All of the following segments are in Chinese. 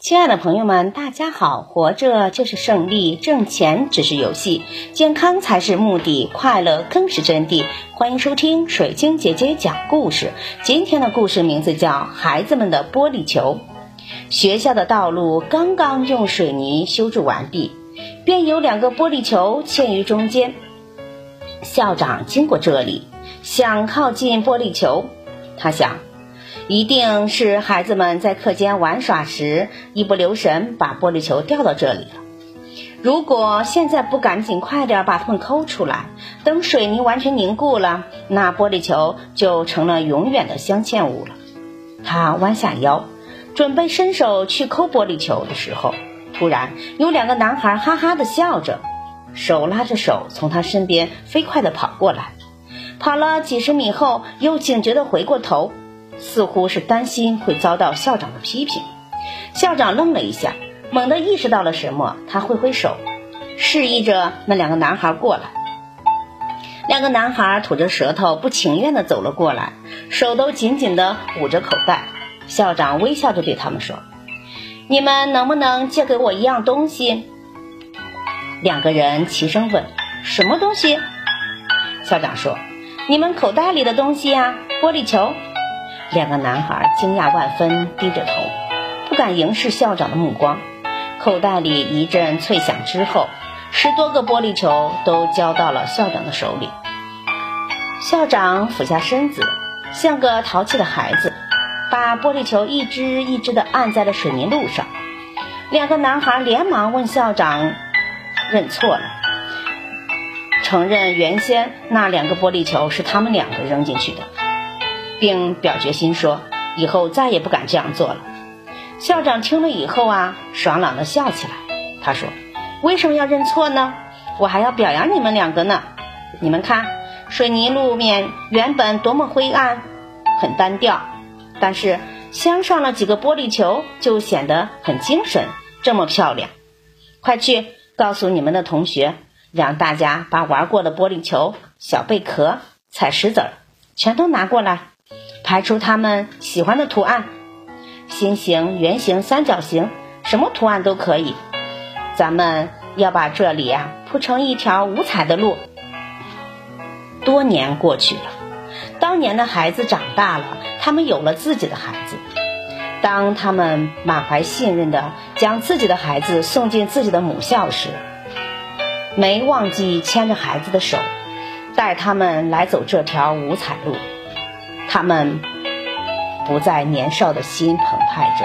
亲爱的朋友们，大家好！活着就是胜利，挣钱只是游戏，健康才是目的，快乐更是真谛。欢迎收听水晶姐姐讲故事。今天的故事名字叫《孩子们的玻璃球》。学校的道路刚刚用水泥修筑完毕，便有两个玻璃球嵌于中间。校长经过这里，想靠近玻璃球，他想。一定是孩子们在课间玩耍时一不留神把玻璃球掉到这里了。如果现在不赶紧快点把它们抠出来，等水泥完全凝固了，那玻璃球就成了永远的镶嵌物了。他弯下腰，准备伸手去抠玻璃球的时候，突然有两个男孩哈哈的笑着，手拉着手从他身边飞快地跑过来。跑了几十米后，又警觉地回过头。似乎是担心会遭到校长的批评，校长愣了一下，猛地意识到了什么，他挥挥手，示意着那两个男孩过来。两个男孩吐着舌头，不情愿地走了过来，手都紧紧地捂着口袋。校长微笑着对他们说：“你们能不能借给我一样东西？”两个人齐声问：“什么东西？”校长说：“你们口袋里的东西呀，玻璃球。”两个男孩惊讶万分，低着头，不敢迎视校长的目光。口袋里一阵脆响之后，十多个玻璃球都交到了校长的手里。校长俯下身子，像个淘气的孩子，把玻璃球一只一只地按在了水泥路上。两个男孩连忙问校长认错了，承认原先那两个玻璃球是他们两个扔进去的。并表决心说，以后再也不敢这样做了。校长听了以后啊，爽朗的笑起来。他说：“为什么要认错呢？我还要表扬你们两个呢。你们看，水泥路面原本多么灰暗，很单调，但是镶上了几个玻璃球，就显得很精神，这么漂亮。快去告诉你们的同学，让大家把玩过的玻璃球、小贝壳、彩石子儿全都拿过来。”排出他们喜欢的图案，心形、圆形、三角形，什么图案都可以。咱们要把这里啊铺成一条五彩的路。多年过去了，当年的孩子长大了，他们有了自己的孩子。当他们满怀信任的将自己的孩子送进自己的母校时，没忘记牵着孩子的手，带他们来走这条五彩路。他们不再年少的心澎湃着、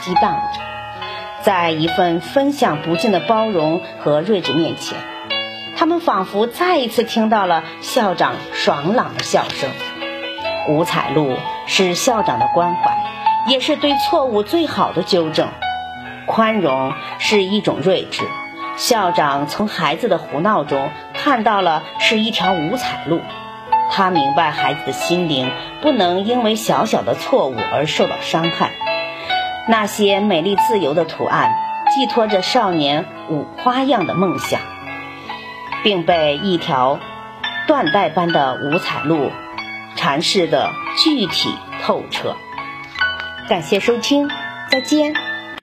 激荡着，在一份分享不尽的包容和睿智面前，他们仿佛再一次听到了校长爽朗的笑声。五彩路是校长的关怀，也是对错误最好的纠正。宽容是一种睿智，校长从孩子的胡闹中看到了是一条五彩路。他明白孩子的心灵不能因为小小的错误而受到伤害。那些美丽自由的图案寄托着少年五花样的梦想，并被一条缎带般的五彩路阐释的具体透彻。感谢收听，再见。